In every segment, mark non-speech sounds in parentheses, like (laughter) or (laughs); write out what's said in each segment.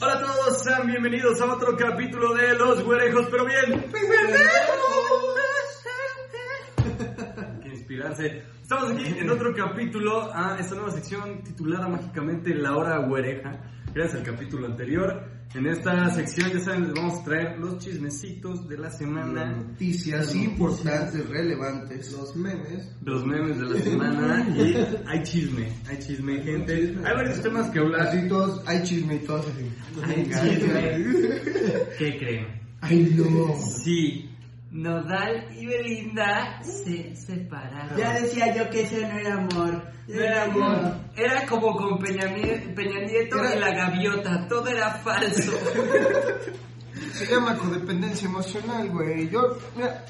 Hola a todos, sean bienvenidos a otro capítulo de Los Güerejos, pero bien. (laughs) que inspirarse. Estamos aquí en otro capítulo a esta nueva sección titulada mágicamente La Hora Güereja. Gracias al capítulo anterior. En esta sección, ya saben, les vamos a traer los chismecitos de la semana. Noticias importantes, relevantes. Los memes. Los memes de la semana. Y hay chisme, hay chisme, gente. Hay varios temas que hablar. Así todos, hay chisme y todos así. Hay chisme. ¿Qué creen? Ay, no. Sí, Nodal y Belinda se separaron. Ya decía yo que ese no era amor. No era amor. Era como con Peña, Peña Nieto Era- y la gaviota. Todo era falso. (laughs) Se llama codependencia emocional, güey. Yo, mira,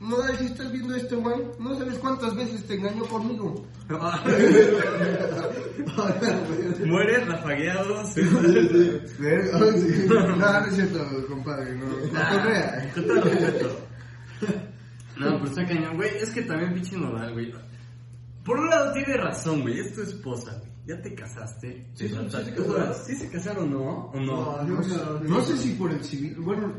no si estás viendo esto, güey, no sabes cuántas veces te engañó conmigo. (laughs) Muere rafagueado. (laughs) No, no es cierto, compadre, no. Ah, No (laughs) No, pero está cañón, güey. Es que también pinche Nodal, güey. Por un lado tiene razón, güey. Es tu esposa, güey. Ya te casaste. Sí, se casaron. ¿Sí se casaron, no? ¿O no? No, No, sé- no sé si por el civil, bueno,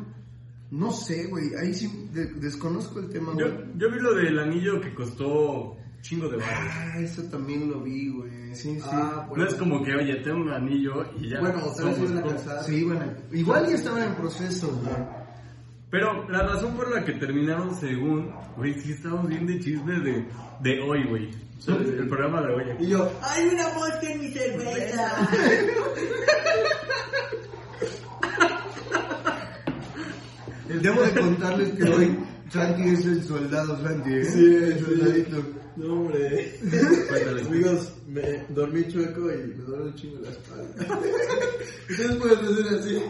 no sé, güey, ahí sí de- desconozco el tema, Yo, güey. yo vi lo del anillo que costó chingo de baros. Ah, eso también lo vi, güey. Sí, sí. Ah, No bueno. es como que, oye, tengo un anillo y ya. Bueno, vez somos se iban a casar. Sí, bueno, igual ya estaban en proceso, güey. Pero la razón por la que terminaron, según, güey, sí estamos bien de chisme de, de hoy, güey. El programa de hoy. Y yo, ¡hay una mosca en mi cerveza! (laughs) Debo de contarles que hoy Santi es el soldado Santi, ¿eh? Sí, el soldadito. No, hombre. (laughs) Cuéntales. Amigos, me dormí chueco y me duele un chingo la espalda. (laughs) Ustedes pueden hacer así.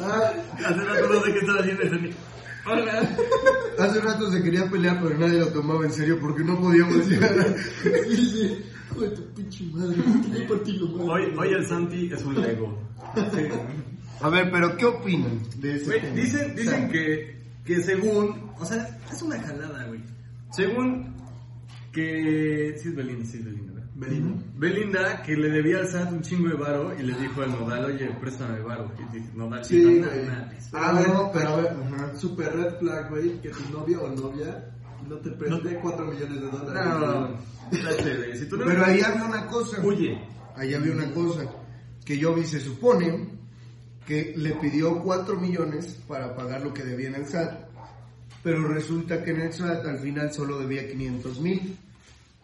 Ah, Hace rato no sé qué estaba haciendo ese. Hola. Hace rato se quería pelear, pero nadie lo tomaba en serio porque no podíamos llegar. dice, hijo de tu pinche madre. Hoy, hoy el Santi es un Lego. A ver, pero ¿qué opinan de ese Güey, dicen, dicen que, que según, o sea, es una jalada, güey. Según que, sí es Belinda, sí es Belinda. Belinda. Belinda que le debía al SAT un chingo de varo y le dijo al Nodal, oye, préstame varo. Y dice, Nodal, Sí, güey. "Nah, mames". Ah, no, pero a ver, ajá. Super red flag, güey, que tu novia o novia no te preste 4 millones de dólares. No, espérate, güey, si tú no Pero ahí había una cosa. Huye. Ahí había una cosa. Que yo vi, se supone que le pidió 4 millones para pagar lo que debía en el SAT. Pero resulta que en el SAT al final solo debía 500 mil.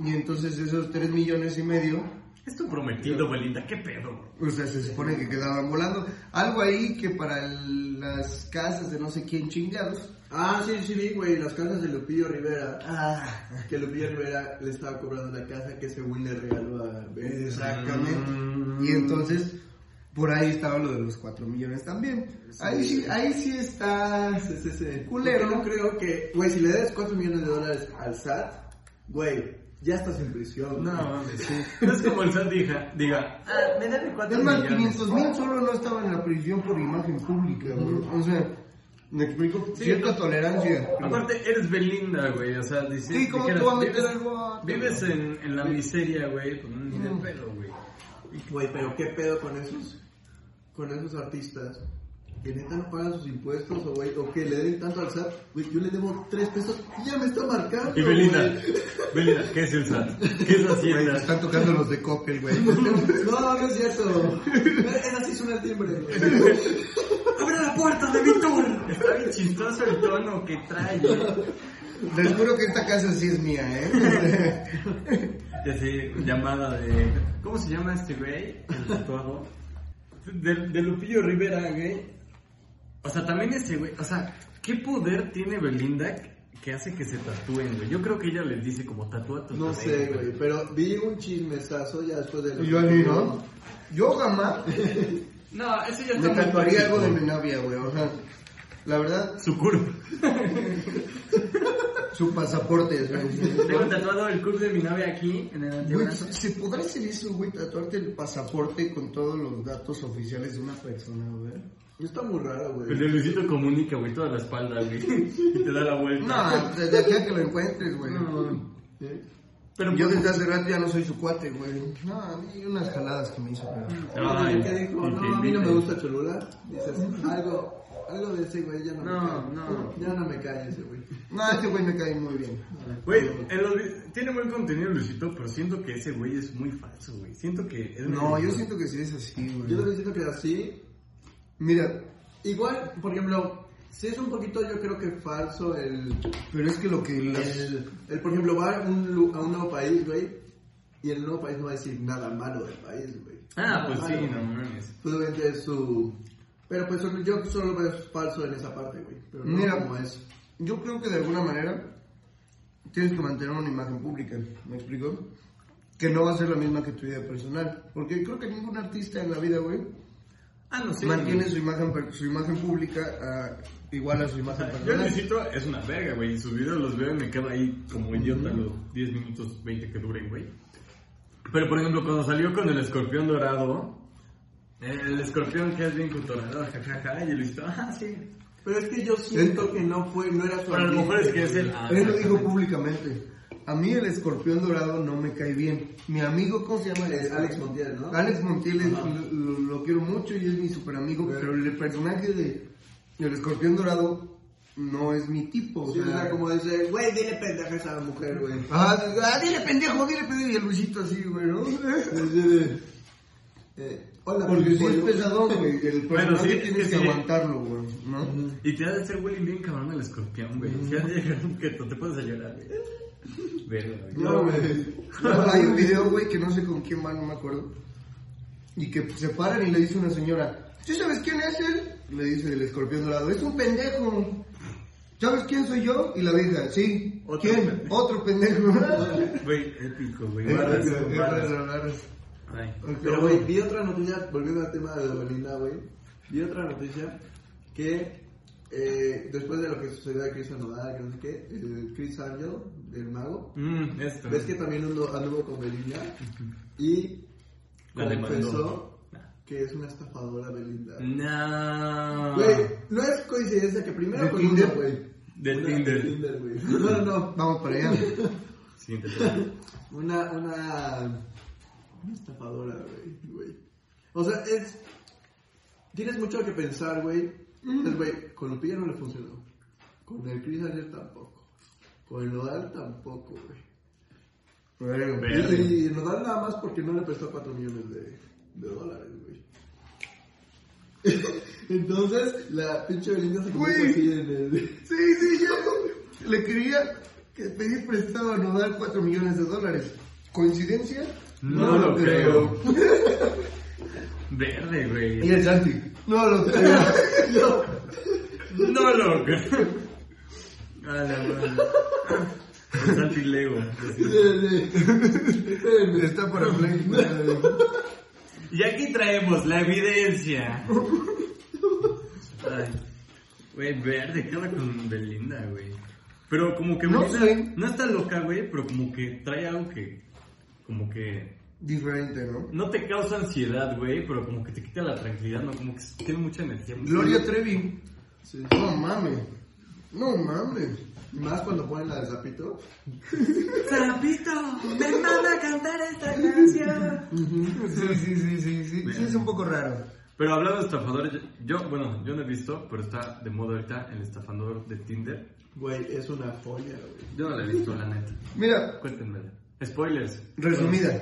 Y entonces esos 3 millones y medio, Es tu prometido, Belinda, qué pedo. o sea, se supone que quedaban volando. Algo ahí que para el- las casas de no sé quién chingados. Ah, sí, sí, vi, güey, las casas de Lupillo Rivera. Ah, Que Lupillo Rivera le estaba cobrando la casa que según le regaló a Belinda. Exactamente. Mm. Y entonces, por ahí estaba lo de los 4 millones también. Ahí sí, ahí sí está. Sí, sí, sí. Culero. No creo que, güey, si le das 4 millones de dólares al SAT, güey, ya estás en prisión. No, (laughs) mames, sí. No es como el SAT diga, diga ah, me debe cuatro Es más, millones. 500 mil solo no estaban en la prisión por imagen pública, güey. O sea, me explico. Sí. Cierta tolerancia. Aparte, eres Belinda, güey, o sea, dices... Sí, ¿cómo dijeras, tú vas a meter vives- algo a- Vives en, en la miseria, güey, pues ni de pelo, güey. Güey, pero ¿qué pedo con esos, con esos artistas? Que neta no pagan sus impuestos o, güey, o que le den tanto al SAT. Güey, yo le debo 3 pesos y ya me está marcando. Y Belinda, güey. Belinda, ¿qué es el SAT? ¿Qué es Güey, te Hacienda? están tocando los de Coppel, güey. (laughs) No, no es cierto. Esa sí suena el timbre, güey. ¡Abre la puerta de mi tour! Está bien chistoso el tono que trae. Les juro que esta casa sí es mía, ¿eh? (laughs) Ya sé, llamada de... ¿Cómo se llama este güey? El tatuado. De, de Lupillo Rivera, güey. O sea, también ese güey... O sea, ¿qué poder tiene Belinda que hace que se tatúen, güey? Yo creo que ella les dice como tatúa tu No cabello, sé, güey, pero vi un chismesazo ya después de... Yo así, ¿no? Yo jamás (laughs) No, eso ya está me muy tatuaría algo de mi novia, güey. O sea, la verdad, Su curva. (laughs) su pasaporte, güey. Tengo tatuado el curve de mi novia aquí, en el Güey, antebrazo. ¿se podrá hacer eso, güey? Tatuarte el pasaporte con todos los datos oficiales de una persona, güey. Está muy raro, güey. El de Luisito comunica, güey, toda la espalda, güey. (laughs) Y te da la vuelta. No, desde aquí a que lo encuentres, güey. No. ¿Eh? Pero yo pues- desde hace rato ya no soy su cuate, güey. No, a mí unas jaladas que me hizo, pero... Ay, que dijo, no, a mí no me gusta Cholula, dices, algo, algo de ese güey ya no, No, me cae. no. Ya no me cae ese güey. No, este güey me cae muy bien. Güey, tiene buen contenido Luisito, pero siento que ese güey es muy falso, güey. Siento que es No, yo siento que sí es así, Yo güey. también siento que así, Mira, igual, por ejemplo, si es un poquito yo creo que falso el, pero es que lo que las... el, el, por ejemplo, va a un, a un nuevo país, güey, y el nuevo país no va a decir nada malo del país, güey. Ah, Nada pues sí, no mames. Pues obviamente es su... Pero pues yo solo veo falso en esa parte, güey. Pero no Mira. como es. Yo creo que de alguna manera tienes que mantener una imagen pública, ¿me explico? Que no va a ser la misma que tu vida personal. Porque creo que ningún artista en la vida, güey, Ah, no sé. mantiene su imagen, su imagen pública ah, igual a su imagen Yo personal. Luisito es una verga, güey. Y sus videos los veo y me quedo ahí como idiota los 10 minutos 20 que duren, güey. Pero por ejemplo, cuando salió con el escorpión dorado, el escorpión que es bien cotorreador, jajaja, y Luisito, ah, sí. Pero es que yo siento que no fue, no era su Pero a lo mejor es que es el. ah, Él lo dijo públicamente. A mí el escorpión dorado no me cae bien. Mi amigo, ¿cómo se llama? Es Alex Montiel, ¿no? Alex Montiel es- lo, quiero mucho y es mi super amigo, pero el personaje de el escorpión dorado no es mi tipo. Sí, o sea, como dice, güey, dile pendeja a esa mujer, güey. Ah, ah, dile pendejo, dile pendejo. Y el Luisito así, güey, ¿no? Eh, hola, Porque sí es pesadón, güey. El personaje Bueno, sí, tienes es que aguantarlo, güey, ¿no? Y te ha de hacer, güey, bien cabrón el escorpión, güey. Si has de llegar un que te puedes a llorar, güey. Verga, güey. No, güey. Hay un video, güey, que no sé con quién va, no me acuerdo. Y que se paran y le dice una señora, ¿tú sabes quién es él? Le dice el escorpión dorado, es un pendejo. ¿Sabes quién soy yo? Y la vieja, sí. Otro ¿Quién? pendejo. Otro pendejo. (laughs) Güey, épico, güey. Eh, Barras, eh, eh, barras. Pero, güey, vi otra noticia, volviendo al tema de Belinda, güey. Vi otra noticia que eh, después de lo que sucedió a Chris Anodal, que no sé qué, el Chris Angel, el mago, Mm, esto. ves que también anduvo, anduvo con Belinda y La demandó. confesó que es una estafadora Belinda. No. Güey, no es coincidencia que primero ¿De con Tinder? güey. De Una- Tinder. de Tinder, güey. (laughs) No, no, no. Vamos para allá. Siguiente. Una, una, una estafadora, güey, güey. O sea, es... Tienes mucho que pensar, güey. Entonces, güey, con Lupilla no le funcionó. Con el Chris Angel tampoco. Con el Nodal tampoco, güey. Verga. Y, y Nodal nada más porque no le prestó 4 millones de, de dólares, güey. (laughs) Entonces, la pinche Belinda se convierte Güey. así en el... Sí, sí, yo le quería que pedir prestado a Nodal 4 millones de dólares. ¿Coincidencia? No lo (laughs) creo. Verde, Y güey. el Santi. (laughs) No lo creo. No lo creo. A la madre. El Santi Lego. (laughs) Está para Play. Y aquí traemos la evidencia. Ay. Güey, verde, ¿qué onda con Belinda, güey? Pero como que No Belinda sé. no está loca, güey, pero como que trae algo que. Como que. Diferente, ¿no? No te causa ansiedad, güey, pero como que te quita la tranquilidad, ¿no? Como que tiene mucha energía. Gloria Trevi. Sí. No mames. No mames. Más cuando ponen la de Zapito. Zapito, me manda a cantar esta canción. Sí, sí, sí, sí, sí. Sí, es un poco raro. Pero hablando de estafadores, yo, bueno, yo no he visto, pero está de moda ahorita el estafador de Tinder. Güey, es una joya, güey. Yo no lo he visto, la neta. Mira, Cuéntenme. Spoilers. resumida.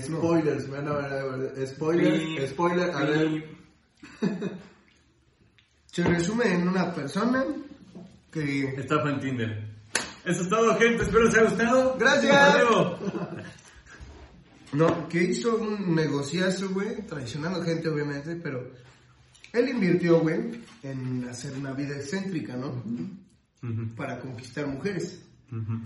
Spoilers, me van a ver, Sí. spoiler, a ver. Se resume en una persona que... Estafa en Tinder. Eso es todo, gente. Espero les haya gustado. Gracias. No, que hizo un negociazo, güey, traicionando gente, obviamente, pero él invirtió, güey, en hacer una vida excéntrica, ¿no? Ujú, Para conquistar mujeres. ujú.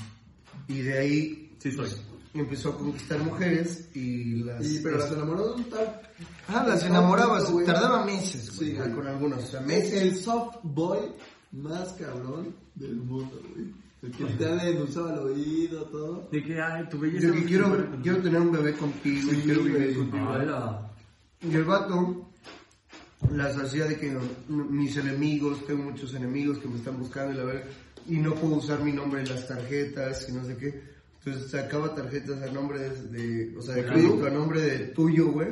Y de ahí Sí soy. empezó a conquistar mujeres y las... Y, pero las enamoró de un tal. Ah, las enamoraba, tardaba meses, güey, Sí, con algunos, o sea, Es meses. el soft boy más cabrón del mundo, güey. El que literal le endulzaba el oído, todo. De que, ay, tu belleza. Yo que quiero, quiero tener un bebé contigo y Sí, quiero vivir contigo. Y el vato las hacía de que no, mis enemigos, tengo muchos enemigos que me están buscando y la verdad, y no puedo usar mi nombre en las tarjetas y no sé qué. Entonces sacaba tarjetas a nombre de, de- o sea, de crédito a nombre de tuyo, güey.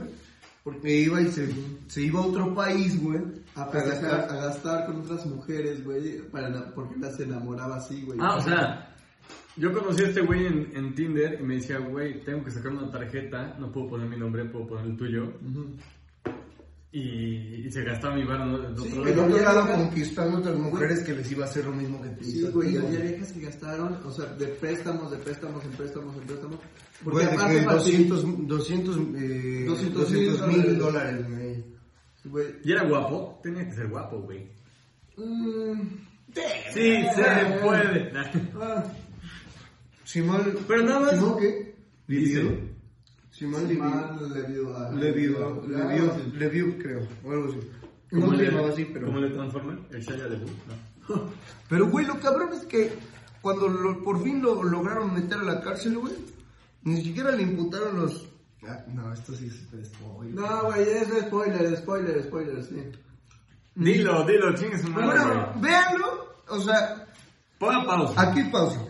Porque iba y se, se iba a otro país, güey. A, A gastar. a gastar con otras mujeres, güey, para porque las enamoraba así, güey. Ah, o sea, yo conocí a este güey en, en Tinder y me decía, güey, tengo que sacar una tarjeta, no puedo poner mi nombre, puedo poner el tuyo. Ujú. Y, y se gastaba mi otro Sí, lado. güey, En otro lado deja- conquistando otras mujeres que les iba a hacer lo mismo que tú. Sí, güey, y había viejas que gastaron, o sea, de préstamos, de préstamos, en préstamos, en préstamos. Porque Güey, de aparte que para ti- 200, 200, eh, 200 200 mil dólares. dólares, güey. güey, ¿Y era guapo? Tenía que ser guapo, güey. mm, Sí, se puede. ah, (laughs) Simón, Pero nada más- ¿Simón qué? Dice. Simón Livido. mal le vio a... Le vio, Ah, le vio, sí. le vio, creo, o algo así. ¿Cómo No le, llamaba así, pero... ¿Cómo le transforman? El Shaya de. No. (laughs) Pero, güey, lo cabrón es que cuando lo- por fin lo lograron meter a la cárcel, güey, ni siquiera le imputaron los... Ah, no, esto sí es spoiler. No, güey, es spoiler, spoiler, spoiler, sí. Dilo, dilo, chingue su madre. Bueno, véanlo, o sea, Ponga pausa. aquí pausa.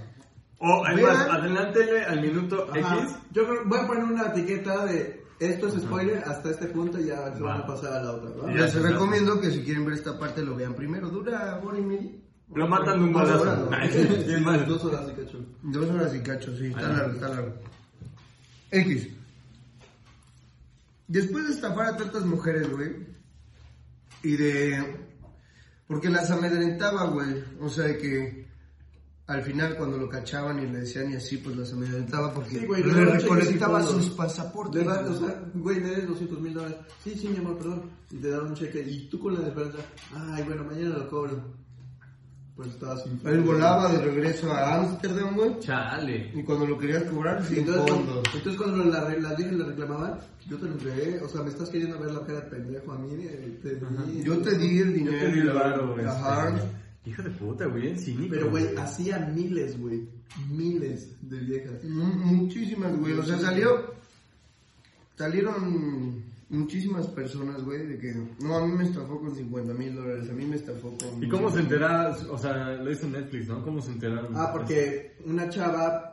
O, además, adelántele al minuto Ajá. X. Yo creo, voy a poner una etiqueta de esto es spoiler hasta este punto y ya se van a pasar a la otra, ¿va? Ya, Les ya. recomiendo que si quieren ver esta parte lo vean primero. Dura hora y media. Lo matan de un Dos balazo. horas, ¿no? Ay, (laughs) sí, bien mal. Dos horas y cacho. Dos horas y cacho, sí, está largo, está largo. X. Después de estafar a tantas mujeres, güey, y de... Porque las amedrentaba, güey. O sea, de que al final cuando lo cachaban y le decían y así, pues las amedrentaba porque Sí, güey, le recolectaba sus pasaportes. Le o güey. sea, güey, me des 200 mil dólares. Sí, sí, mi amor, perdón. Y te dan un cheque. Y tú con la esperanza, ay, bueno, mañana lo cobro. Pues estabas sin Él volaba de regreso a Ámsterdam, güey. Chale. Y cuando lo querías cobrar, Y sin entonces, fondos. entonces cuando la, las viejas le reclamaban, yo te lo entregué. O sea, me estás queriendo ver la cara de pendejo a mí. Te di, Yo te di el Yo dinero. te di el varo, güey. Ajá. Hijo de puta, güey, bien cínico. Pero, güey, hacía miles, güey. Miles de viejas. Mu- Muchísimas, güey. O sea, salió. Salieron muchísimas personas, güey, de que. No, a mí me estafó con 50 mil dólares. A mí me estafó con. ¿Y cómo se enteraron? O sea, lo hizo Netflix, ¿no? ¿Cómo se enteraron? Ah, porque una chava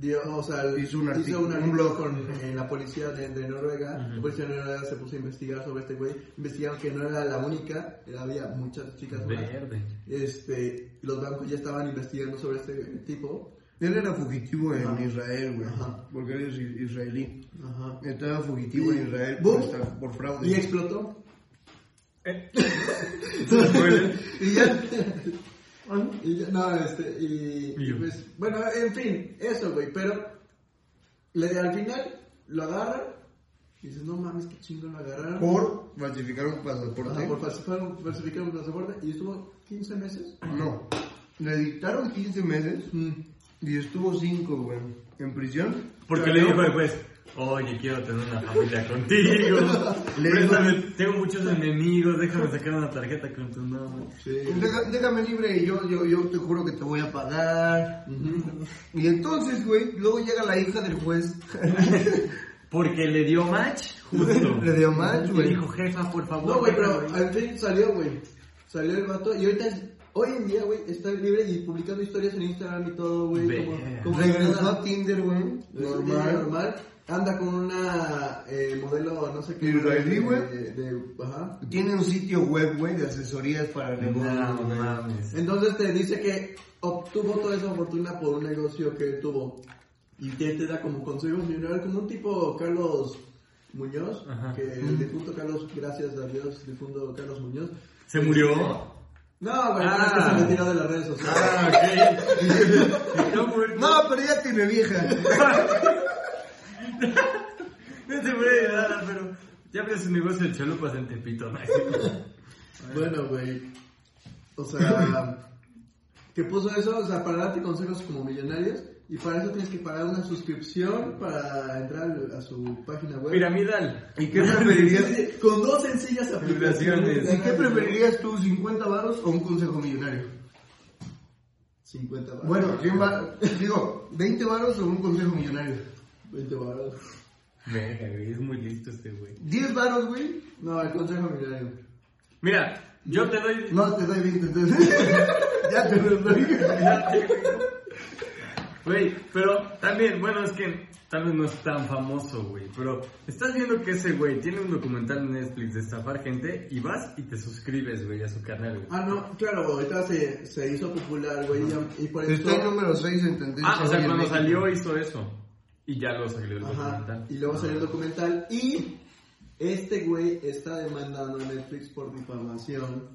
dio, o sea, Hizo un artículo, un con en la policía de, de Noruega. La policía de Noruega se puso a investigar sobre este güey. Investigaron que no era la única, había muchas chicas más. Verde. Este, los bancos ya estaban investigando sobre este tipo. Él era fugitivo en Ajá. Israel, güey. Ajá. Porque él es is- israelí. Ajá. Estaba fugitivo Y- en Israel por, estar- por fraude. Y explotó. (laughs) Eh. (laughs) Y ya. Y ya, no, este, y, Y yo. y pues, bueno, en fin, eso, güey, pero le, al final lo agarran y dices, no mames, qué chingo lo agarraron. Por falsificar un pasaporte. Ajá, por falsificar un, falsificar un pasaporte y estuvo 15 meses. No. Le dictaron 15 meses Mm. y estuvo 5, güey. En prisión. Porque le dijo después, oye, quiero tener una familia contigo. (laughs) Le Préstame, tengo muchos enemigos, déjame sacar una tarjeta con tu nombre. Sí. Deja- déjame libre y yo, yo, yo te juro que te voy a pagar. Y entonces, güey, luego llega la hija del juez. (laughs) Porque le dio match, justo. Le dio match, Y güey. dijo, jefa, por favor. No, güey, pero déjame". al fin salió, güey. Salió el vato y ahorita, es- hoy en día, güey, está libre y publicando historias en Instagram y todo, güey. Ve. Como, como si Regresó nada. a Tinder, güey. normal. Normal. Anda con una eh, modelo, no sé qué. Israelí, güey. de- de- Ajá. Tiene un sitio web, güey, de asesorías para negocios. No mames. Entonces te dice que obtuvo toda esa fortuna por un negocio que tuvo. Y que te da como consejo millonarios, como un tipo Carlos Muñoz, Ajá. que el difunto Carlos, gracias a Dios, difunto Carlos Muñoz. ¿Se murió? No, güey, Ah. es que se retiró de las redes sociales. Ah, ok. (laughs) Está muerto. No, pero ya tiene vieja. (laughs) (laughs) No te voy a ayudar, pero ya abrió su negocio de chalupas en Tepito. ¿no? (laughs) Bueno, güey. O sea, que puso eso, o sea, para darte consejos como millonarios. Y para eso tienes que pagar una suscripción para entrar a su página web. Piramidal. ¿Y qué preferirías? Con dos sencillas aplicaciones. ¿Y qué preferirías tú, 50 varos o un consejo millonario? 50 baros. Bueno, 100 varos, digo, 20 varos o un consejo millonario. 20 baros. Verga, güey, es muy listo este güey. 10 varos, güey. No, el consejo millonario. Mira, yo te doy. No, te doy 20, entonces. (laughs) ya te lo doy. Güey, pero también, bueno, es que tal vez no es tan famoso, güey. Pero estás viendo que ese güey tiene un documental en Netflix de estafar gente y vas y te suscribes, güey, a su canal, güey. Ah, no, claro, ahorita se, se hizo popular, güey, y, y por eso... Está en número 6 en tendencia. Ah, o sea, cuando salió hizo eso. Y ya lo salió el Ajá, documental. y luego salió el documental y este güey está demandando a Netflix por difamación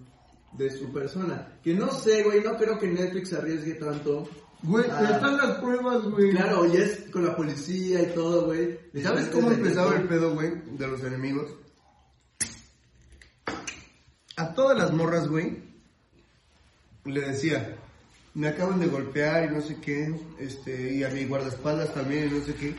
de su persona. Que no sé, güey, no creo que Netflix se arriesgue tanto. Güey, Ah. están las pruebas, güey. Claro, y es con la policía y todo, güey. ¿Sabes cómo empezaba el pedo, güey, de los enemigos? A todas las morras, güey, le decía, me acaban de golpear y no sé qué, este, y a mi guardaespaldas también y no sé qué.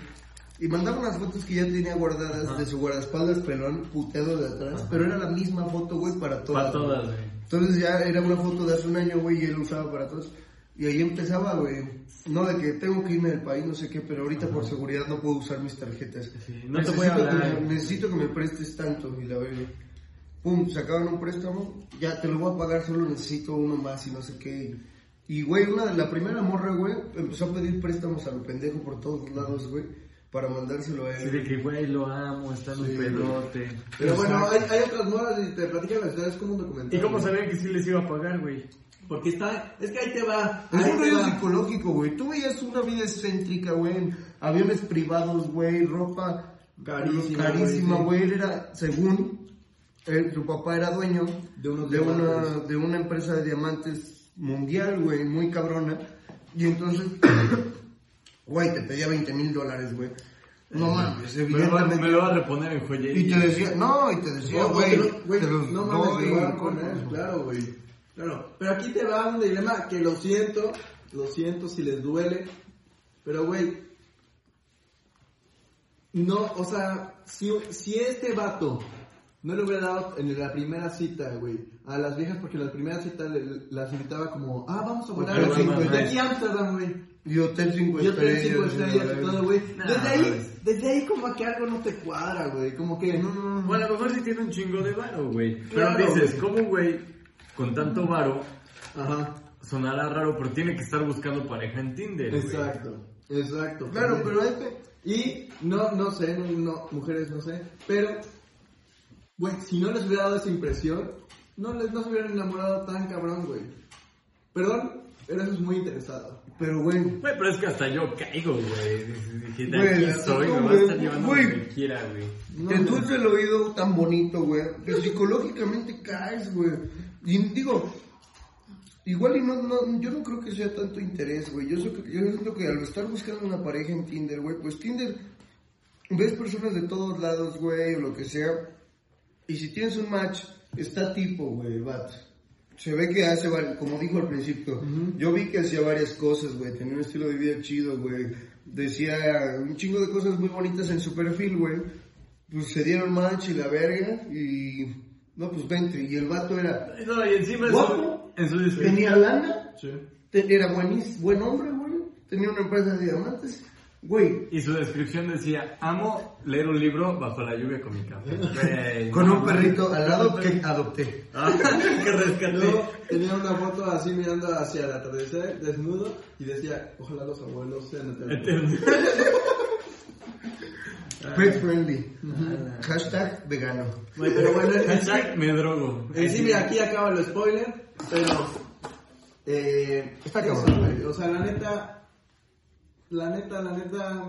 Y mandaba unas fotos que ya tenía guardadas de su guardaespaldas pelón, puteado de atrás, pero era la misma foto, güey, para todas. Para todas, güey. Entonces ya era una foto de hace un año, güey, y él usaba para todos. Y ahí empezaba, güey. No de que tengo que irme del país, no sé qué, pero ahorita por seguridad no puedo usar mis tarjetas. Sí, no te voy a necesito, hablar. que me, necesito que me prestes tanto. Y la verga. Pum, sacaban un préstamo. Ya te lo voy a pagar, solo necesito uno más y no sé qué. Y, güey, una, la primera morra, güey, empezó a pedir préstamos a lo pendejo por todos lados, güey, para mandárselo a Así él. de que, güey, lo amo, está en un Sí, pedote. Pero bueno, hay, hay otras modas y te platican la historia, es como un documental. ¿Y cómo sabían que sí les iba a pagar, güey? Porque está, es que ahí te va. Es un rollo psicológico, güey. Tú veías una vida excéntrica, güey. en Aviones privados, güey. Ropa Carísima, carísima, güey. Era, según, él, su papá era dueño De unos de una, de una empresa de diamantes mundial, güey. Muy cabrona. Y entonces, (coughs) güey, te pedía 20 mil dólares, güey. No mames, Me lo, va, evidentemente. me lo va a reponer en joyería. Y te decía, no, y te decía, güey, no, te los no mames, doy, te voy a ¿no? poner, claro, güey. Claro, pero aquí te va un dilema que lo siento, lo siento si les duele, pero güey, no, o sea, si, si este vato no le hubiera dado en la primera cita, güey, a las viejas, porque en la primera cita le- las invitaba como, ah, vamos a volar Hotel estrellas. aquí a Amsterdam, güey. Y Hotel 5 Yo tengo estrellas. cinco estrellas y todo, güey. Desde ahí, desde ahí como que algo no te cuadra, güey, como que... Bueno, a lo mejor sí tiene un chingo de varo, güey. Pero Claro, dices. ¿cómo, un güey, con tanto varo, Ajá. sonará raro, pero tiene que estar buscando pareja en Tinder, güey? Exacto, exacto. Claro, pero este... Y no, no sé, no, no, mujeres no sé, pero, güey, si no les hubiera dado esa impresión, no les no se hubieran enamorado tan cabrón, güey. Perdón, pero eso es muy interesado. Pero, güey, Güey, pero es que hasta yo caigo, güey. Dije, de Güey, aquí soy, me no, vas a estar llevando güey. donde quiera, güey. No, te no. dulce el oído tan bonito, güey. Que psicológicamente caes, güey. Y digo, igual y no, no, yo no creo que sea tanto interés, güey. Yo, yo siento que al estar buscando una pareja en Tinder, güey, pues Tinder, ves personas de todos lados, güey, o lo que sea. Y si tienes un match, está tipo, güey, el vato. Se ve que hace, como dijo al principio, yo vi que hacía varias cosas, güey, tenía un estilo de vida chido, güey. Decía un chingo de cosas muy bonitas en su perfil, güey. Pues se dieron match y la verga y... No, pues vente. Y el vato era... No, y encima en su, Guapo. en su descripción. Tenía lana, Sí. era buenis, buen hombre, güey. Tenía una empresa de diamantes. Güey, Y su descripción decía, amo leer un libro bajo la lluvia con mi café. (laughs) Güey, con no un perrito al lado que adopté. (laughs) Ah, que rescaté. Luego tenía una foto así mirando hacia el atardecer, desnudo, y decía, ojalá los abuelos sean eternos. Pet (laughs) friendly. Hashtag vegano. Pero bueno, Hashtag me drogo. en sí, mira, aquí acaba el spoiler, pero... Eh, Está cabrón. O sea, la neta... La neta, la neta...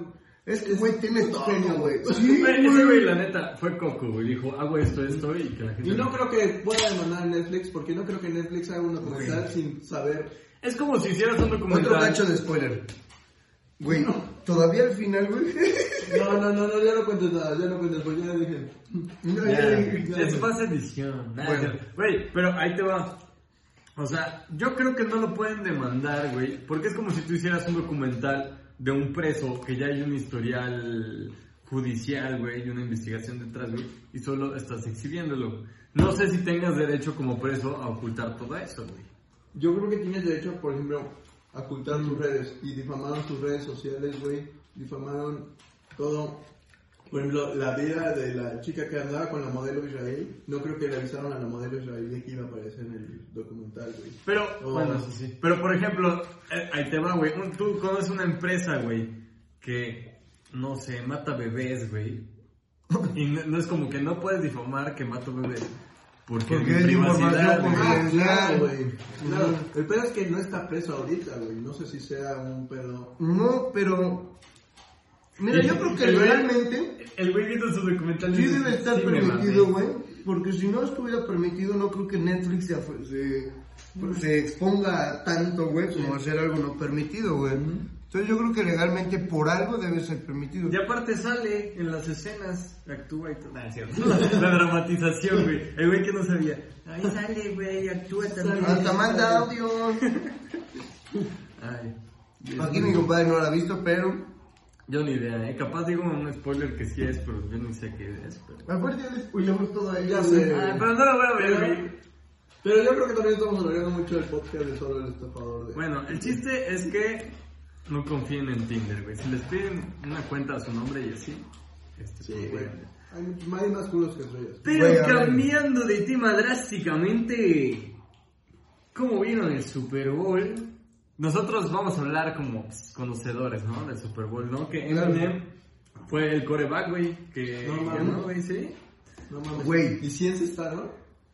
Es que, güey, tiene genio, güey. Sí, Güey, ese güey. güey, la neta, fue coco, güey. Dijo, hago esto, esto, y que la gente... Y no creo que pueda demandar a Netflix, porque no creo que Netflix haga un documental sin saber... Es como si hicieras un Otro documental. cacho de spoiler. Güey, todavía al final, güey. (laughs) No, no, no, no, ya no cuentes nada, ya no cuentes, porque ya dije... No, Ya, ya, ya. es más edición. Bueno. Güey, pero ahí te va. O sea, yo creo que no lo pueden demandar, güey. Porque es como si tú hicieras un documental de un preso que ya hay un historial judicial, güey, y una investigación detrás, güey. Y solo estás exhibiéndolo. No sé si tengas derecho como preso a ocultar todo eso, güey. Yo creo que tienes derecho, por ejemplo, a ocultar tus redes. Y difamaron tus redes sociales, güey. Difamaron todo. Por ejemplo, la vida de la chica que andaba con la modelo Israel, no creo que le avisaron a la modelo Israel que iba a aparecer en el documental, güey. Pero, Oh. bueno, sí, sí. Pero, por ejemplo, eh, ahí te va, güey. Un- Tú conoces una empresa, güey, que, no sé, mata bebés, güey. Y no, no es como que no puedes difamar que mato bebés. Porque, Porque mi privacidad, güey. Ah, claro, güey. Claro. El pedo es que no está preso ahorita, güey. No sé si sea un pedo. No, pero... Mira, yo creo que El legalmente El güey viendo su documental. sí debe estar "Sí me permitido, mamé". güey. Porque si no estuviera permitido, no creo que Netflix se, se, se exponga tanto, güey, como hacer algo no permitido, güey. Entonces yo creo que legalmente por algo debe ser permitido. Y aparte sale en las escenas, actúa y todo. Nah, cierto. (laughs) La dramatización, güey. El güey que no sabía. Ahí sale, güey, actúa también. Hasta manda audio. (laughs) Ay. Aquí mi compadre no lo ha visto, pero... Yo ni idea, eh. Capaz digo un spoiler que sí es, pero yo ni sé qué es. Pero... Aparte ya le spoilamos todo a ella, Ya sé. Ah, pero no lo voy a ver, güey. Pero yo creo que también estamos hablando mucho del podcast de solo el estafador. De... Bueno, el chiste es que no confíen en Tinder, güey. Si les piden una cuenta a su nombre y así. Este, Sí, pues, güey. Hay, más culos que estrellas. Pero Güey, cambiando de tema drásticamente, ¿cómo vieron el Super Bowl? Nosotros vamos a hablar como pues, conocedores, ¿no? Del Super Bowl, ¿no? Que Claro. Eminem fue el coreback, güey, que No mames. ganó, güey, sí. No mames. Güey. ¿Y ciencia está, no?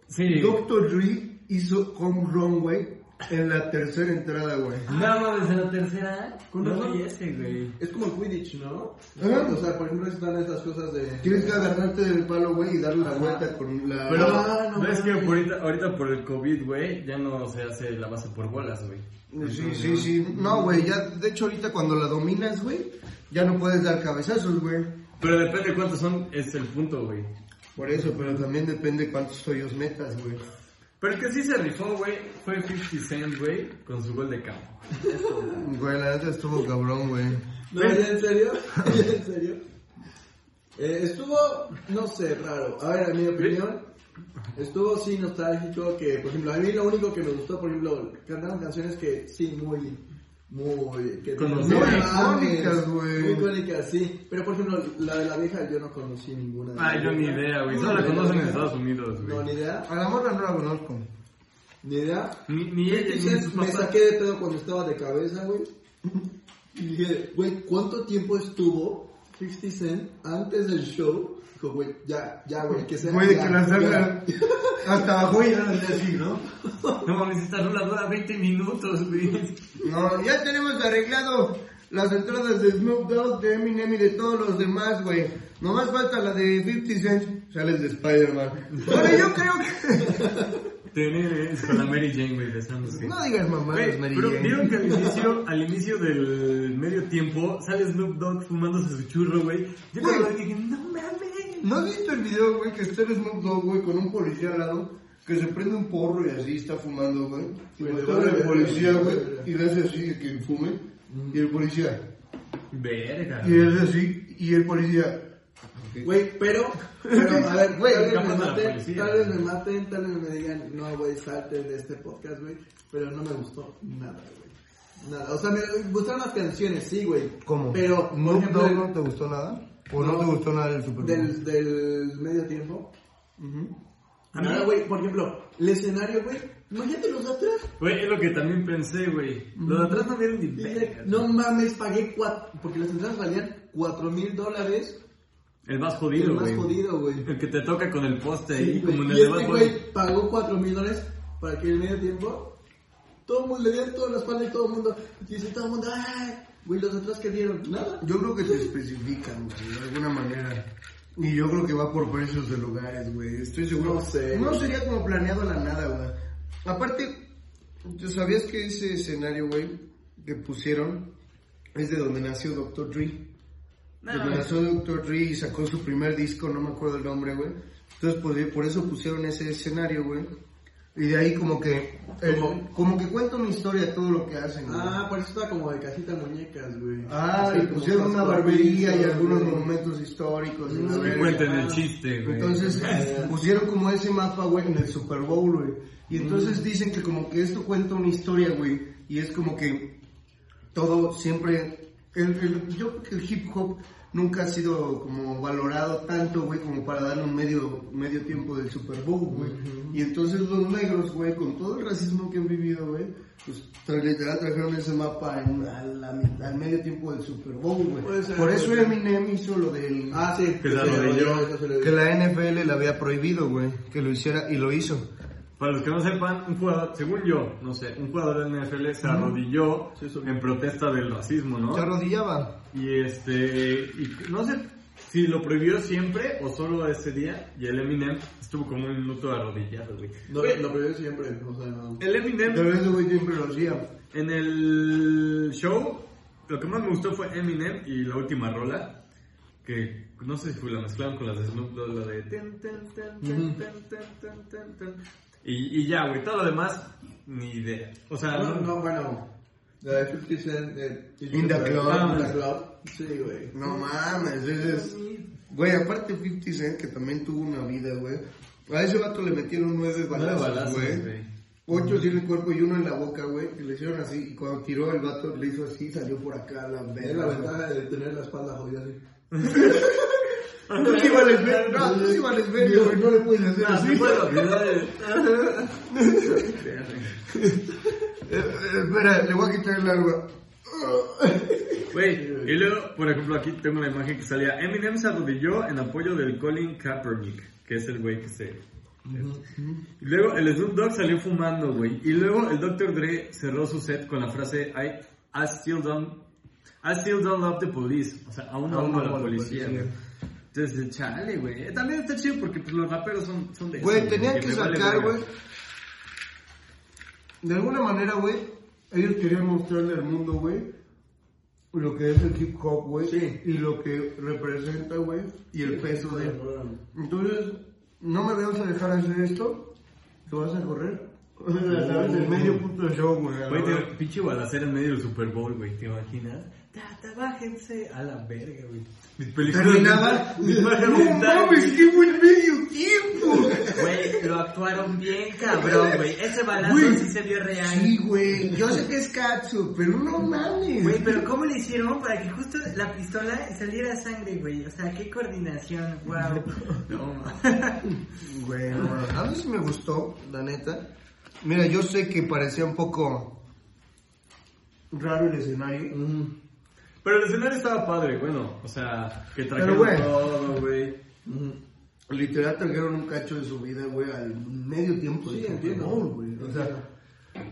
Sí. Dr. Dre hizo home run, güey, en la tercera entrada, güey. No mames, en la tercera. Con no razón. ese, güey. Es como el Quidditch, ¿no? Ajá. O sea, por ejemplo, están esas cosas de... Tienes que agarrarte del palo, güey, y darle la vuelta con la... Pero, Ah, no no es que mames. ahorita, ahorita por el COVID, güey, ya no se hace la base por bolas, güey. Sí, sí, sí. No, güey, ya, de hecho, ahorita cuando la dominas, güey, ya no puedes dar cabezazos, güey. Pero depende cuántos son, es el punto, güey. Por eso, pero también depende cuántos hoyos metas, güey. Pero el que sí se rifó, güey, fue 50 Cent, güey, con su gol de campo. Güey, la neta estuvo cabrón, güey. No, ¿ya en serio? ¿Ya (laughs) en serio? Eh, estuvo, no sé, raro. A ver, en mi opinión, estuvo sí nostálgico, que por ejemplo, a mí lo único que me gustó, por ejemplo, cantaron canciones que sí, muy, muy... Que Conocidas. muy icónicas, güey. Muy icónicas, sí. Pero por ejemplo, la de la vieja yo no conocí ninguna. de Ay, la yo ni idea, güey. Solo la ¿De conocen en? Estados Unidos, No, güey. ni idea. A la morra no la conozco. Ni idea. Ni, ni ella, me saqué de pedo cuando estaba de cabeza, güey. Y dije, güey, ¿cuánto tiempo estuvo 50 Cent antes del show? Dijo, güey, ya, ya, güey, que sea. Güey, de que la ya". salga hasta abajo y así, ¿no? No mames, esta rola dura 20 minutos, güey. No, ya tenemos arreglado las entradas de Snoop Dogg, de Eminem y de todos los demás, güey. Nomás falta la de 50 Cent. Sale el de Spider-Man. Yo creo que... (laughs) Tenés con la Mary Jane, güey, besándose. No digas Güey, Mary pero Jane. vieron que al inicio, al inicio del medio tiempo sale Snoop Dogg fumándose su churro, güey. Yo cuando dije, no mames. ¿No has visto el video, güey, que está el Snoop Dogg, güey, con un policía al lado? Que se prende un porro y así está fumando, güey. Y voltea vale, el policía, güey, y le hace así, que fume. Y el policía, Verga. y él hace así, y el policía... Güey, pero, pero, a ver, Güey, tal tal vez me maten, tal vez me digan, no, güey, salte de este podcast, güey. Pero no me gustó nada, güey. Nada. O sea, me gustaron las canciones, sí, güey. ¿Cómo? Pero, ¿Snoop ejemplo, no te gustó nada? ¿O no, No. te gustó nada del Super Bowl? del, del medio tiempo. Ujú. A mí- Nada, güey, por ejemplo, el escenario, güey, imagínate los de atrás. Güey, es lo que también pensé, güey. Los de atrás no vieron ni verga. no mames, pagué cuatro, porque las entradas valían cuatro mil dólares. El más El jodido, más güey. jodido, güey. El que te toca con el poste ahí, Sí, güey. como en el y de este güey pagó 4 mil dólares para que en el medio tiempo todo el mundo le dieron toda la espalda y todo el mundo y dice todo el mundo ay güey los otros que dieron nada Yo creo que te especifican, güey, de alguna manera. Y yo creo que va por precios de lugares, güey. Estoy seguro. No sé, No sería como planeado a la nada, güey. Aparte, ¿tú sabías que ese escenario, güey, que pusieron es de donde nació Dr. Dre? No, donde nació Dr. Dre y sacó su primer disco, no me acuerdo el nombre, güey. Entonces, pues, por eso pusieron ese escenario, güey. Y de ahí como que, el- Como- que cuenta una historia de todo lo que hacen, güey. ah por eso está como de cajita muñecas güey Ah, y pusieron una barbería y güey. algunos monumentos históricos. Que verga. cuenten el chiste, güey. Entonces (laughs) pusieron como ese mapa, güey, en el Super Bowl, güey. Y entonces Mm. dicen que como que esto cuenta una historia, güey. Y es como que todo siempre el- el- yo creo que el hip hop nunca ha sido como valorado tanto, güey, como para darle un medio, medio tiempo del Super Bowl, güey. Y entonces los negros, güey, con todo el racismo que han vivido, güey, pues tra- literal trajeron ese mapa en- a la mitad- al medio tiempo del Super Bowl, güey. Por eso. Eminem hizo lo del... Ah, sí. Que se le- que la NFL le había prohibido, güey, que lo hiciera y lo hizo. Para los que no sepan, un jugador, según yo, no sé, un jugador del NFL se arrodilló Sí, en protesta del racismo, ¿no? Se arrodillaba. Y este, y no sé si lo prohibió siempre o solo ese día. Y el Eminem estuvo como un minuto arrodillado, güey. No, lo prohibió siempre, o sea... El Eminem Pero ese güey siempre lo hacía. en el show, lo que más me gustó fue Eminem y la última rola. Que no sé si fue la mezclaron con las de Snoop Dogg, la de. ten, ten, ten, Y, y ya, güey, todo lo demás, ni idea. O sea, No, no, no, bueno. La de 50 Cent. eh, In the club. In the club. Sí, güey. No mames, ese es... Güey, aparte 50 Cent, que también tuvo una vida, güey. A ese vato le metieron nueve Nueve balazos, güey. Ocho así en el cuerpo y uno en la boca, güey. Que le hicieron así. Y cuando tiró el vato, le hizo así, salió por acá la Es la ventaja de tener la espalda jodida así. (laughs) Tú sí vales ver, no, tú sí vales ver, güey. No le puedes hacer así. Eh, (laughs) eh, espera, le voy a quitar el agua. Güey, y luego, por ejemplo, aquí tengo la imagen que salía Eminem se arrodilló en apoyo del Colin Kaepernick, que es el güey que se... Y luego el Snoop Dogg salió fumando, güey. Y luego el Dr. Dre cerró su set con la frase I, I still don't I still don't love the police. O sea, aún no Aún amo no a la amo a la policía, policía. Entonces, chale, güey. También está chido porque pues, los raperos son, son de Güey, tenían que vale sacar, güey. De alguna manera, güey, ellos querían mostrarle al mundo, güey, lo que es el hip hop, güey, Sí. y lo que representa, güey, y el peso de. Entonces, no me vas a dejar hacer esto, te vas a correr. O sea, ¿sabes? El medio punto de show, güey. Güey, pinche balacera en medio del Super Bowl, güey, ¿te imaginas? Tata, bájense a la verga, güey. Mis películas. Terminaba. Mis ¡No mames, qué buen medio tiempo! Güey, lo actuaron bien, cabrón, güey. Ese balazo Güey, sí se vio real. Sí, güey. Yo sé que es Katsu, pero no mames. Güey, pero ¿cómo le hicieron para que justo la pistola saliera sangre, güey? O sea, qué coordinación, wow. No. Güey, no, a mí sí me gustó, la neta. Mira, yo sé que parecía un poco raro el escenario. Pero el escenario estaba padre, bueno, o sea, que trajeron güey. todo, güey. Literal trajeron un cacho de su vida, güey, al medio tiempo Sí, de entiendo. Güey. O sea,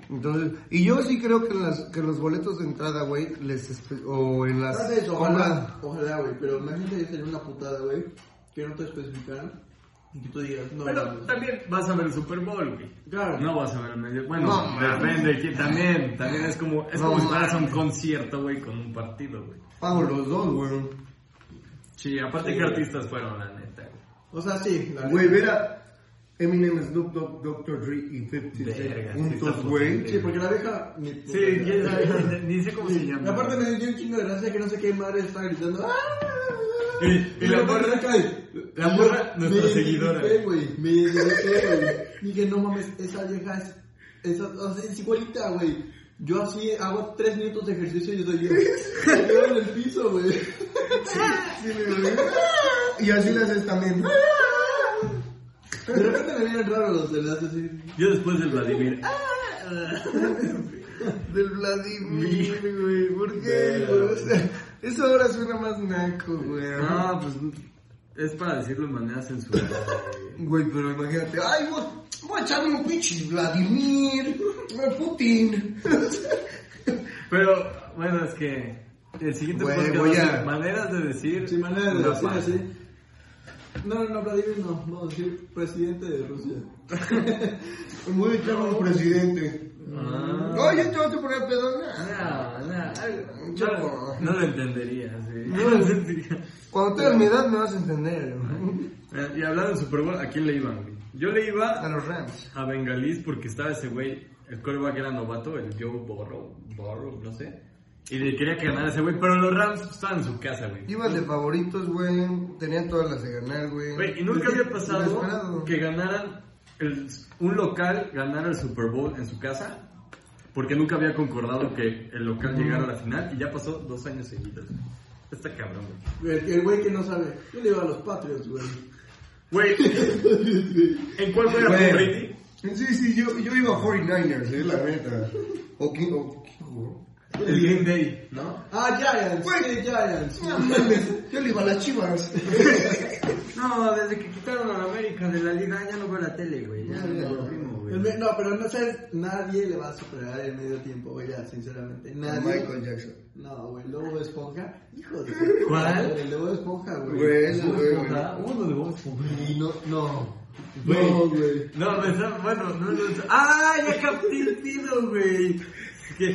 entonces, y yo sí creo que, en las, que los boletos de entrada, güey, les o en las ojalá, ojalá, güey, pero imagínate que sería una putada, güey, que no te especificaran y que tú digas, no, Pero también vas a ver el Super Bowl, güey. Claro. No vas a ver el medio. Bueno, No, depende. que también, también es como, es No, como si fueras a un concierto, güey, con un partido, güey. pago los dos, güey. Sí, aparte Sí, que güey. artistas fueron, la neta, güey. O sea, sí, la Güey, neta. ver a Eminem, Snoop Dogg, Dr. Dre y 50 Verga, Cent juntos, güey. Sí, porque la vieja... ni Sí, ni sé cómo se Y llama. aparte me dio un chingo de gracia que no sé qué madre está gritando. ¡Ah! Y, y la morra, cae. la morra, nuestra me seguidora. identifiqué, güey. Me güey. Dije, no mames, esa vieja es. Esa, o sea, es igualita, güey. Yo así hago tres minutos de ejercicio y yo soy yo. Yo en el piso, güey. (laughs) Sí, güey. Y así las haces también. De repente me vienen raros los enlaces así. Yo después del Vladimir. (laughs) Del Vladimir, güey. ¿Por qué, güey? Eso ahora suena más naco, güey. No, pues es para decirlo de manera censurada. güey. Pero imagínate, ay, voy, voy a echarme un pinche Vladimir, Putin. Pero, bueno, es que el siguiente Güey, podcast voy a maneras de decir. Sin manera de decir así. No, no, no, Vladimir no. Vamos a decir presidente de Rusia. (laughs) Echarme un presidente. Ah. Oye, te vas a poner pedo. No, no, Yo- no, no lo entendería, sí. No. (laughs) lo entendería. Cuando tengas mi edad me vas a entender. Y hablando de Super Bowl, ¿a quién le iban? Yo le A iba los Rams. a Bengalís porque estaba ese güey, el coreback era novato, el Joe Burrow, Burrow, no sé. Y le quería que ganara ese güey, pero los Rams estaban en su casa, güey. Iban de favoritos, güey. Tenían todas las de ganar, güey. Güey, y nunca había pasado que ganaran el- un local ganara el Super Bowl en su casa. porque nunca había concordado que el local llegara a la final y ya pasó dos años seguidos. Está cabrón, güey. El güey que no sabe. Yo le iba a los Patriots, güey. Güey, (laughs) ¿en cuál fue la Bueno. Brady? Sí, sí, yo, yo iba a 49ers, eh, la neta. O quién, o quién jugó. El Game Day, ¿no? Ah, Giants. Güey. Sí, Giants. No mames, yo le iba a las chivas. No, desde que quitaron a la América de la liga ya no veo la tele, güey. Ya no lo mismo, güey. El me- No, pero no sabes, nadie le va a superar el medio tiempo, güey, ya, sinceramente. Nadie. Michael Jackson. No, güey, Lobo de Esponja. Hijo de ¿Cuál? El Lobo de Esponja, güey. Güey, eso, güey. Esponja, Uno de Bob Esponja. Y no, no. Güey. No, güey. No, me está, bueno, no, no, ¡Ah! Ya capté el pido, güey. Que,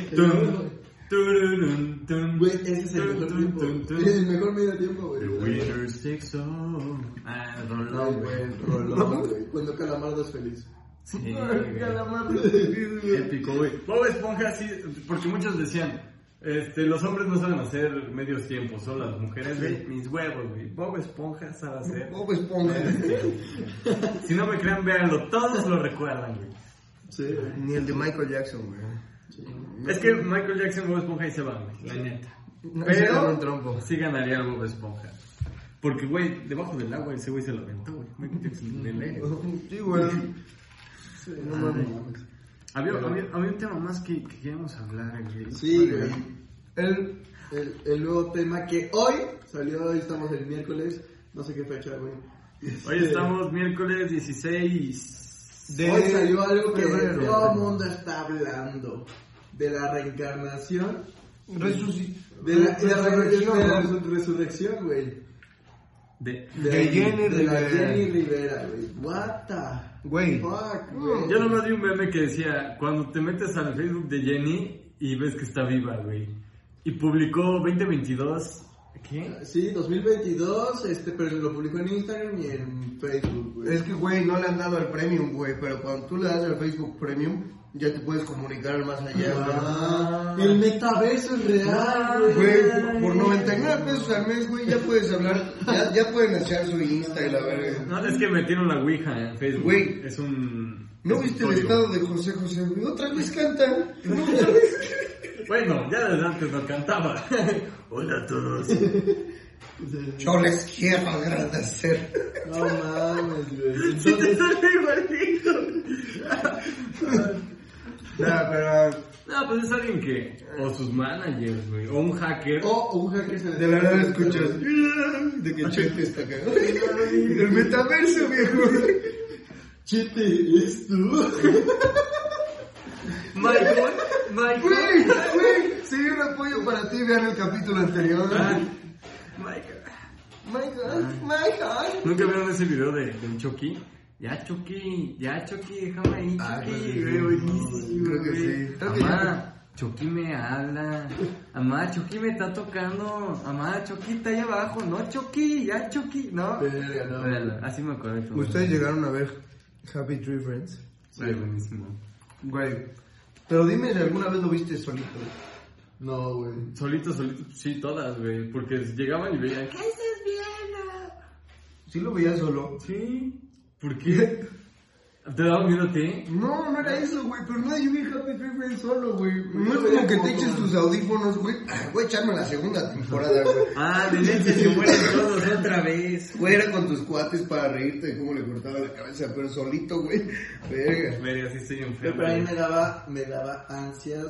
Güey, ese es el mejor tun, tiempo. tun, tun. Es el mejor medio tiempo, güey. The winner takes all. Ah, rolón, güey, güey. rolón, güey. Cuando Calamardo es feliz. Sí, (laughs) güey. Épico, güey. Bob Esponja, sí, porque muchos decían, este, los hombres no saben hacer medios tiempos, solo las mujeres, güey, mis huevos, güey. Bob Esponja sabe hacer. Bob Esponja. (laughs) Si no me crean, véanlo, todos lo recuerdan, güey. Sí. Ni el de Michael Jackson, güey. Es que Michael Jackson, Bob Esponja y se van, güey, la neta. No, era un Pero trompo. sí ganaría Bob Esponja. Porque, güey, debajo del agua ese güey se lo aventó, güey. Michael Jackson. (laughs) Sí, güey. No mames. Había, había, había un tema más que, que queríamos hablar, güey. Sí, güey. El, el, el nuevo tema que hoy salió, hoy estamos el miércoles, no sé qué fecha, güey. Hoy Este, estamos miércoles 16 de Hoy salió algo que todo el mundo está hablando. De la reencarnación. De la, de la- resurrección, de güey. de... De, De Jenny de la. Jenny Rivera, güey. What the Güey. fuck, güey. Yo nomás vi un meme que decía, cuando te metes al Facebook de Jenny y ves que está viva, güey. Y publicó 2022... ¿Qué? Sí, 2022, este, pero lo publicó en Instagram y en Facebook, güey. Es que, güey, no le han dado el premium, güey. Pero cuando tú le das el Facebook premium, ya te puedes comunicar al más allá, Ah, el metaverso es real, güey. güey. Por 99 pesos al mes, güey, ya puedes hablar. Ya, ya pueden echar su Insta y la verga. No, es que metieron la Ouija en Facebook. Güey. Es un... ¿No es un viste el estado de José José? Otra vez canta. (laughs) No, otra vez. Bueno, ya desde antes no cantaba. (laughs) Hola a todos. Yo les quiero agradecer. No mames, güey. Sí te Entonces, sale igualito. Nah, pero No, pues es alguien que... O sus managers, güey. O un hacker. o un hacker se de la nada escuchas. De que Chete está cagado. El metaverso, viejo. Chete, ¿es tú? Michael. Michael. Güey, güey, sí, un apoyo para ti. Vean el capítulo anterior. Michael. Michael, Michael. ¿Nunca vieron ese video de, del Chucky? Ya, Chucky, ya, Chucky, déjame ahí, Ah, Chucky, güey, sí. buenísimo, Creo que sí. Amá, Chucky me habla. Amá, Chucky me está tocando. Amá, Chucky está ahí abajo. No, Chucky, ya, Chucky, no. Verga, no. Así me acuerdo. ¿Ustedes llegaron a ver Happy Tree Friends? Ay, buenísimo. Güey. Pero dime si alguna vez lo viste solito. No, güey. Solito, solito, sí, todas, güey. Porque llegaban y veían, ¿qué estás viendo? ¿Sí lo veías solo? Sí. ¿Por qué? ¿Te daba miedo a ti? No, no era eso, güey, pero nadie ve Happy Tree Friends solo, güey. No Yo es como que te eches tus audífonos, güey. Ah, Voy a echarme la segunda temporada, güey. (laughs) Ah, de leche se mueren todos otra vez. Fuera con tus cuates para reírte de cómo le cortaba la cabeza, pero solito, güey. Verga. Verga, sí estoy Pero enfermo. a mí me daba, me daba ansias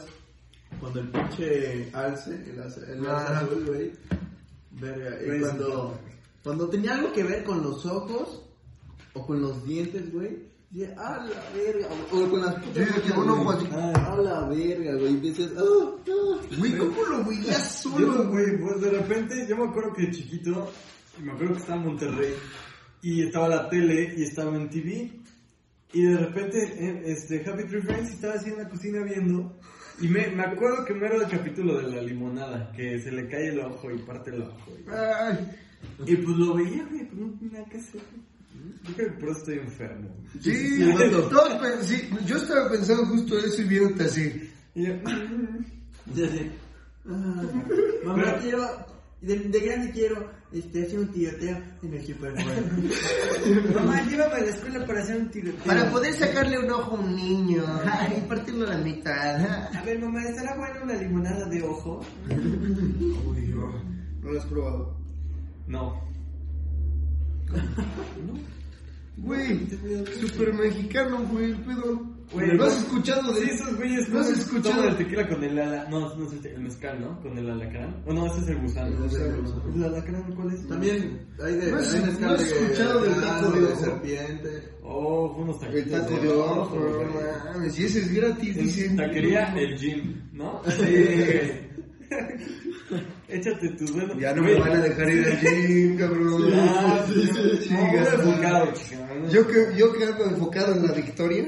cuando el pinche alce, el alce, el alce Ah. azul, güey. Verga, y Güey, cuando, cuando tenía algo que ver con los ojos o con los dientes, güey. A la verga, o con las putas Sí, que uñas, un ojo güey. así. Ah, a la verga, güey. Y dices, ah, ah. Güey, ¿cómo lo veías (laughs) solo, güey? pues de repente, yo me acuerdo que de chiquito, me acuerdo que estaba en Monterrey y estaba la tele y estaba en TV y de repente eh, este Happy Tree Friends estaba así en la cocina viendo y me, me acuerdo que me era el capítulo de la limonada, que se le cae el ojo y parte el ojo. güey. Ay, Y pues lo veía, güey, pues no tenía que hacer. Yo creo que por eso estoy enfermo. sí, pen- sí, yo estaba pensando justo eso y viéndote así. Y yo, (laughs) ah, mamá, quiero. De, de grande quiero este, hacer un tiroteo en el Super Bowl. (laughs) Mamá, llévame a la escuela para hacer un tiroteo. Para poder sacarle un ojo a un niño (laughs) y partirlo a la mitad. A ver, mamá, ¿estará buena una limonada de ojo? Uy, no. ¿No lo has probado? No. Güey, super mexicano, güey, el pedo. Güey, ¿No has escuchado de Sí, esos güeyes ¿No has escuchado? toman el tequila con el ala... No, no es el, te- el mezcal, ¿no? Con el alacrán. O no, ese es el gusano. ¿El alacrán cuál es? También hay de. ¿No has- hay de no has escala de escuchado del taco de ojo? serpiente. Oh, unos El taquitos. taco de ojo, mames. Y ese es gratis, dicen. Taquería El Gym, ¿no? Sí. (laughs) (laughs) Échate tu duelo. Ya no me van a dejar ir al gym, cabrón. Ah, sí, sí, enfocado, chica. Yo que, yo que ando enfocado en la victoria.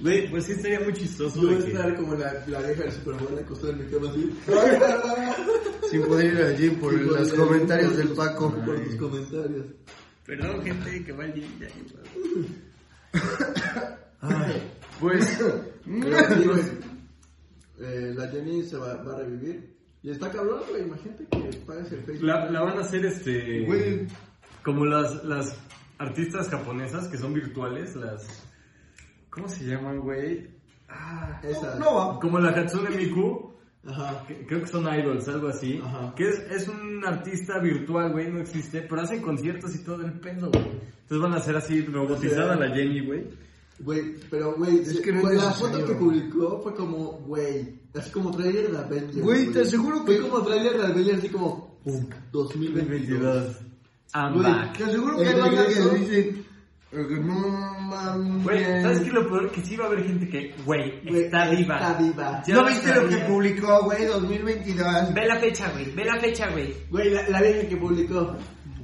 Güey, pues sí estaría muy chistoso Yo voy a estar como la, la vieja del Super Bowl acostada en mi cama así. (laughs) Sin poder ir al gym por Sin los comentarios del Paco. Por tus comentarios. Perdón, gente, que va al gym. ya, (coughs) Pues, (coughs) Pero sí, güey. Eh, la Jenny se va, va a revivir. Y está cabrón, güey. Imagínate que pagues el Facebook. La, la van a hacer este... güey, Como las, las artistas japonesas que son virtuales, las... ¿Cómo se llaman, güey? Ah, Esa. no va. como la Hatsune Miku, Ajá. que- creo que son idols, algo así, Ajá. que es, es un artista virtual, güey, no existe, pero hacen conciertos y todo el pedo, güey. Entonces van a hacer así, robotizada la Jenny, güey. Güey, pero güey, Es que no es la foto que publicó fue como, güey, así como trailer de Avengers. Güey, te aseguro que- Fue como trailer de Avengers, así como, pum, 2022. 2022. I'm Güey, back. te aseguro que regreso. que dice, eh, no mames. Güey, ¿sabes qué? Lo peor que sí va a haber gente que, güey, está viva. está viva. Ya ¿No viste lo que publicó, güey? 2022. Ve la fecha, güey. Ve la fecha, güey. Güey, la, la vieja que publicó.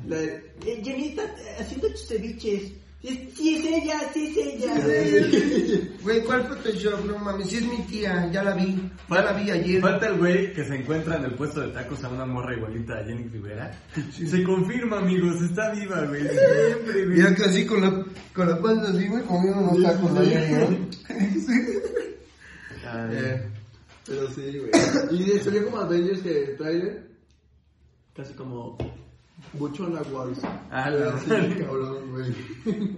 La de, eh, está haciendo tus ceviches. Sí, sí es ella, sí es ella. Güey, ¿cuál Photoshop? No mames, si es mi tía, ya la vi. Ya la vi ayer. Falta el güey que se encuentra en el puesto de tacos a una morra igualita a Jenny Rivera. Se confirma, amigos, está viva, güey. Siempre, güey. Mira que así con la, con la panza así, güey, comiendo unos tacos ayer, ¿no? Ay, (laughs) Eh, Pero sí, güey. Y se vio como Avengers que el trailer. Casi como Buchona Wars. A la cabrón, güey.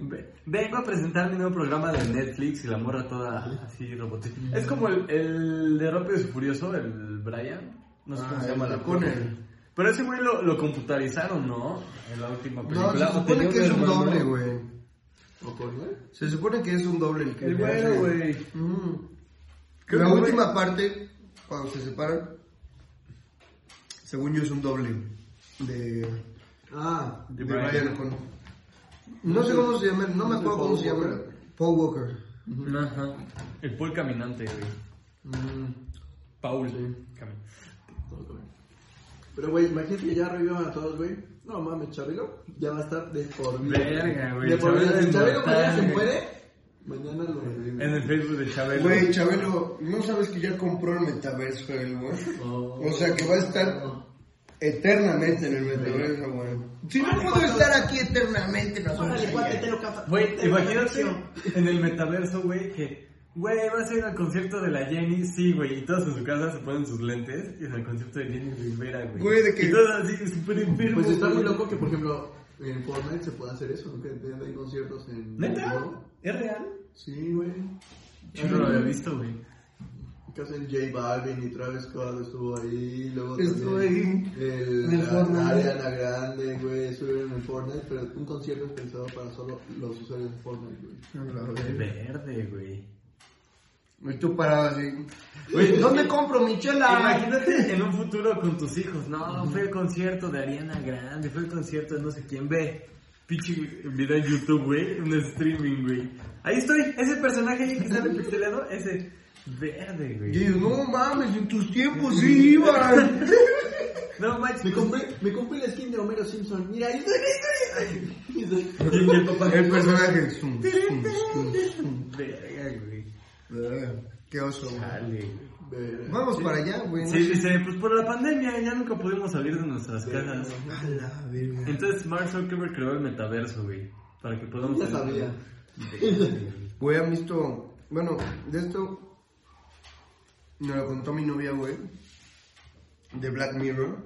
Ve- Vengo a presentar mi nuevo programa de Netflix y la morra toda así robotizada. Es como el, el de Rápido y Furioso, el Brian. No sé cómo Ah, se llama la Conner. pone. Pero ese güey lo, lo computarizaron, ¿no? En la última No, película. se supone que es un doble, güey. ¿O con él? Se supone que es un doble el que El hace. güey. Mm. La que, última parte, cuando se separan, según yo es un doble de, Ah, de Brian. O'Connor. No sé cómo se llama, no me acuerdo cómo se llama. Paul Walker. Ajá. El Paul caminante, güey. mm, Paul. Pero, güey, imagínate que ya revivan a todos, güey. No mames, Chabelo ya va a estar de por vida. Verga, güey, De por vida. Chabelo Si Chabelo mañana se muere, mañana lo reviven. En el Facebook de Chabelo. Güey, Chabelo, ¿no sabes que ya compró el metaverso güey? Oh. O sea que va a estar eternamente en el metaverso, güey. Si no puedo estar aquí eternamente, no Órale, sé. cuate, te lo capa. Güey, imagínate en el metaverso, güey, que, güey, vas a ir al concierto de la Jenny, sí, güey, y todos en su casa se ponen sus lentes, y en el concierto de Jenny Rivera, güey. Güey, de que- Y todos así, súper enfermos. Pues está muy loco que, por ejemplo, en Fortnite se puede hacer eso, ¿no? Que den conciertos en... ¿Neta? ¿Es real? Sí, güey. Yo no lo había visto, güey. Que hacen J Balvin y Travis Scott estuvo ahí, luego Estuvo también ahí. el, En el Fortnite. Ariana Grande, güey, estuvieron en el Fortnite, pero un concierto es pensado para solo los usuarios de Fortnite, güey. Verde, güey. Y tú parado así. Güey, ¿Dónde compro mi chela? Imagínate en un futuro con tus hijos. No, fue el concierto de Ariana Grande, fue el concierto de no sé quién. Ve, pinche video en YouTube, güey, un streaming, güey. Ahí estoy, ese personaje ahí que sale pixelado, ese verde, Y güey. yo, no mames, en tus tiempos sí (laughs) iban. No manches, Me compré, me compré la skin de Homero Simpson. Mira, ahí estoy. Y el papá, El personaje. Zum, zum, zum, zum. Verga, güey. Qué oso. Chale, Vamos para allá, güey. Sí, dice, pues por la pandemia ya nunca pudimos salir de nuestras casas. A la verga. Entonces Mark Zuckerberg creó el metaverso, güey. Para que podamos... Ya sabía. (laughs) Güey, han visto. Bueno, de esto. Me lo contó mi novia, güey. de Black Mirror.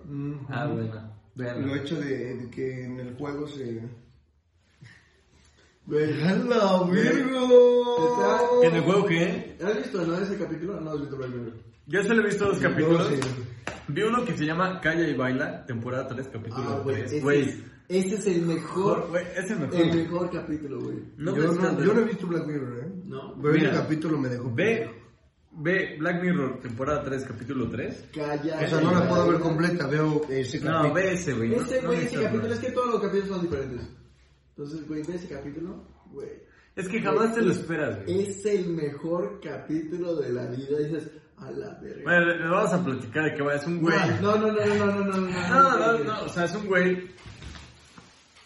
Ah, bueno. Lo Veanlo. hecho de, de que en el juego se... Güey, ¡Hala, Está- Virgo! ¿En el juego qué? ¿Has visto, no, ese capítulo? No has visto Black Mirror. Yo solo he visto dos capítulos. sí. Vi uno que se llama Calla y Baila, temporada 3, capítulo Ah, güey, 3. ese, Güey, es- el mejor, es el mejor. el mejor capítulo, güey. No yo, no, tanto. yo no he visto Black Mirror, ¿eh? No. Pero Mira, capítulo me dejó... Ve, ve Black Mirror, temporada 3, capítulo 3. Calla. O sea, no la puedo ver completa, veo ese capítulo. No, ve ese, güey. Güey, no ese capítulo, es que todos los capítulos son diferentes. Entonces, güey, ve ese capítulo, güey. Es que jamás te lo esperas, güey. Es el mejor capítulo de la vida. Dices, a la verga. Bueno, le vamos a platicar de que va, es un güey. No, no, no, no, no, no, no, no. No, no, no, o sea, es un güey.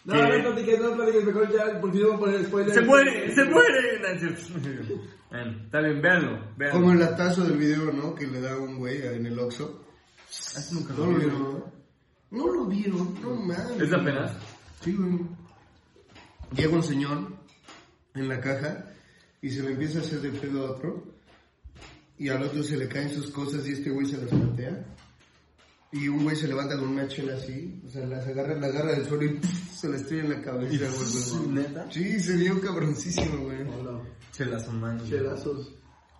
No, no platiques, no platiques, mejor ya, porque no voy a poner spoiler. Se muere, se muere. Cierto. Bueno, está bien, véanlo, véanlo. Como el latazo del video, ¿no? Que le da un güey en el Oxxo. Eso nunca No lo vieron, ¿no? No lo vieron, no mames. ¿Es apenas? Sí, güey. Llega un señor en la caja y se le empieza a hacer de pedo a otro. Y al otro se le caen sus cosas y este güey se las patea. Y un güey se levanta con una chela así, o sea, las agarra, la agarra del suelo y (laughs) se la estrella en la cabeza, güey. (laughs) ¿Neta? Sí, se vio cabroncísimo, güey. Hola. Chelazo, man. Chelazos.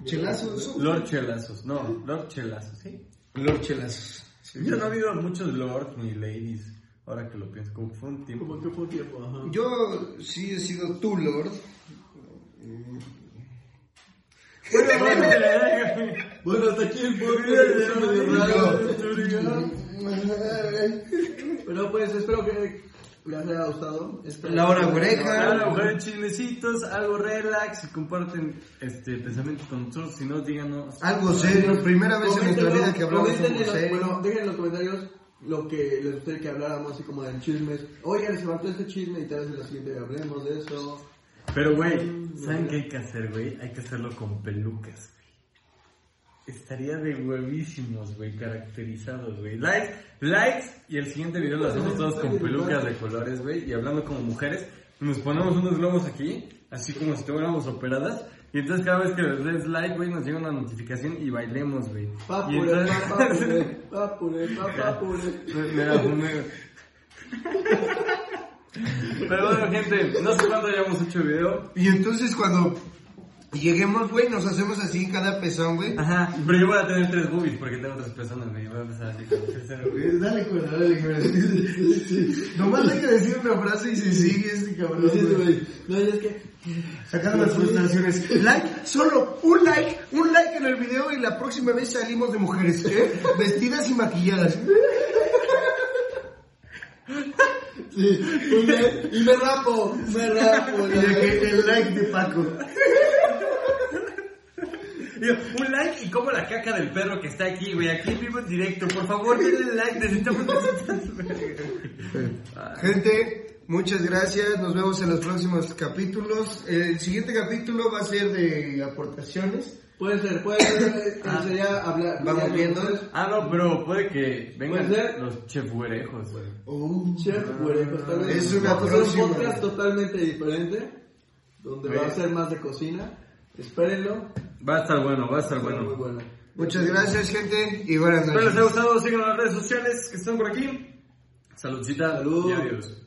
Chelazos. Lord Chelazos, no, Lord Chelazos, ¿sí? Lord Chelazos. Sí. Yo no ha habido muchos Lords ni Ladies, ahora que lo pienso, como fue un tiempo. Como que fue un tiempo, ajá. Yo sí he sido tu Lord. Bueno, hasta aquí el podcast. Pero pues espero que les haya gustado. Espero- La hora oreja. Ahora, mujeres chismecitos, algo relax, y comparten este pensamientos con nosotros, si no, díganos. Algo serio, primera vez en nuestra vida que hablamos algo serio. Bueno, dejen en los comentarios lo que les gustaría que habláramos, así como de chismes. Oigan, les faltó este chisme y tal vez en la siguiente hablemos de eso. Pero, güey, ¿saben qué hay que hacer, güey? Hay que hacerlo con pelucas. Estaría de huevísimos, güey, caracterizados, güey. Likes, likes, y el siguiente video lo hacemos todos con pelucas de colores, güey, y hablando como mujeres. Nos ponemos unos globos aquí, así como si estuviéramos operadas. Y entonces cada vez que les des like, güey, nos llega una notificación y bailemos, güey. Papure, entonces- papure, (laughs) papure, papure. Me, me la fumé. Pero bueno, gente, no sé cuándo hayamos hecho el video. Y entonces cuando lleguemos, güey, nos hacemos así en cada pezón, güey. Ajá, pero yo voy a tener tres boobies porque tengo tres personas, güey. Voy a empezar así como tercero, güey. Eh, Dale, cuerda, dale, cuerda. Nomás hay que decir una frase y se sigue este cabrón. Sí, güey. güey. No, y es que. Sacando las frustraciones. Like, solo un like, un like en el video y la próxima vez salimos de mujeres, ¿eh? Vestidas y maquilladas. Sí, un like, y me rapo, me rapo. Y de que el like de Paco. Un like y como la caca del perro que está aquí, güey. Aquí en vivo en directo. Por favor, denle like. Necesitamos (laughs) Gente, muchas gracias. Nos vemos en los próximos capítulos. El siguiente capítulo va a ser de aportaciones. Puede ser, puede ser. eh, (laughs) Ah. Sería hablar. Vamos viendo. Ah, no, pero puede que vengan Puede ser. los chefuerejos, güey. Chef, güey, tal vez Es una hacer próxima. un podcast totalmente diferente, donde va a ser más de cocina. Espérenlo. Va a estar bueno, va a estar Muy bueno. bueno. Muchas gracias, gente, y buenas Espero les noches. haya gustado. Síganos en las redes sociales que están por aquí. Saludcita Salud. y adiós.